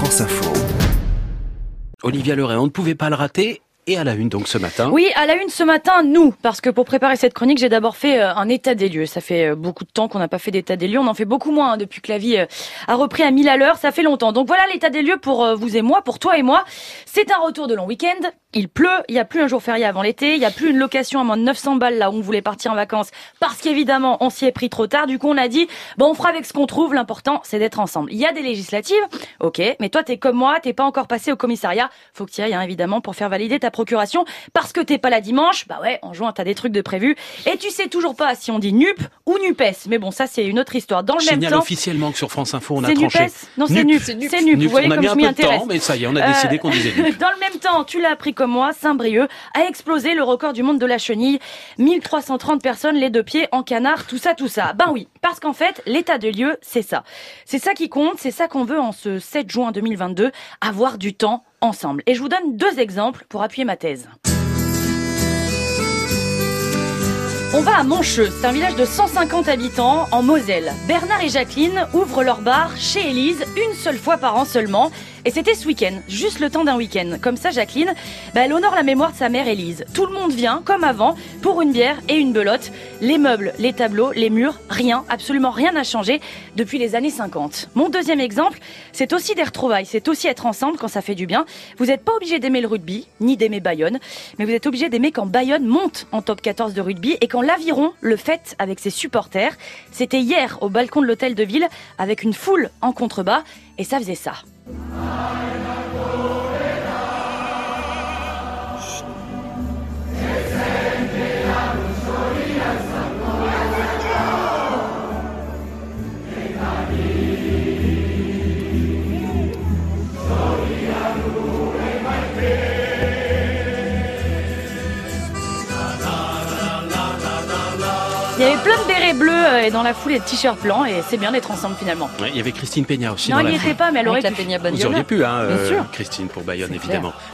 France Info. Olivia Leray, on ne pouvait pas le rater. Et à la une donc ce matin. Oui, à la une ce matin, nous, parce que pour préparer cette chronique, j'ai d'abord fait euh, un état des lieux. Ça fait euh, beaucoup de temps qu'on n'a pas fait d'état des lieux. On en fait beaucoup moins hein, depuis que la vie euh, a repris à 1000 à l'heure. Ça fait longtemps. Donc voilà l'état des lieux pour vous et moi, pour toi et moi. C'est un retour de long week-end. Il pleut, il n'y a plus un jour férié avant l'été, il n'y a plus une location à moins de 900 balles là où on voulait partir en vacances parce qu'évidemment on s'y est pris trop tard. Du coup on a dit bon on fera avec ce qu'on trouve, l'important c'est d'être ensemble. Il y a des législatives, ok, mais toi t'es comme moi, t'es pas encore passé au commissariat, faut que tu ailles hein, évidemment pour faire valider ta procuration parce que t'es pas là dimanche, bah ouais en juin t'as des trucs de prévu et tu sais toujours pas si on dit NUP ou NUPES. Mais bon ça c'est une autre histoire. Dans le même temps, officiellement que sur France Info on a tranché. NUPES non c'est NUP, c'est NUP. Vous voyez on a comme mis je un m'y intéresse. temps, mais ça y est on a décidé qu'on disait NUP. Dans le même temps tu l'as appris comme moi, Saint-Brieuc a explosé le record du monde de la chenille. 1330 personnes, les deux pieds en canard, tout ça, tout ça. Ben oui, parce qu'en fait, l'état de lieu, c'est ça. C'est ça qui compte, c'est ça qu'on veut en ce 7 juin 2022, avoir du temps ensemble. Et je vous donne deux exemples pour appuyer ma thèse. On va à Moncheux, c'est un village de 150 habitants en Moselle. Bernard et Jacqueline ouvrent leur bar chez Élise une seule fois par an seulement. Et c'était ce week-end, juste le temps d'un week-end. Comme ça, Jacqueline, bah, elle honore la mémoire de sa mère Élise. Tout le monde vient, comme avant, pour une bière et une belote. Les meubles, les tableaux, les murs, rien, absolument rien n'a changé depuis les années 50. Mon deuxième exemple, c'est aussi des retrouvailles, c'est aussi être ensemble quand ça fait du bien. Vous n'êtes pas obligé d'aimer le rugby, ni d'aimer Bayonne, mais vous êtes obligé d'aimer quand Bayonne monte en top 14 de rugby et quand l'Aviron le fête avec ses supporters. C'était hier au balcon de l'hôtel de ville avec une foule en contrebas et ça faisait ça. 才 能 Il y avait plein de bérets bleus euh, et dans la foule et de t-shirts blancs et c'est bien d'être ensemble finalement. Ouais, il y avait Christine Peña aussi Non, dans il la n'y était pas, mais elle aurait pu. Vous auriez pu, hein, Bien euh, sûr. Christine, pour Bayonne, évidemment.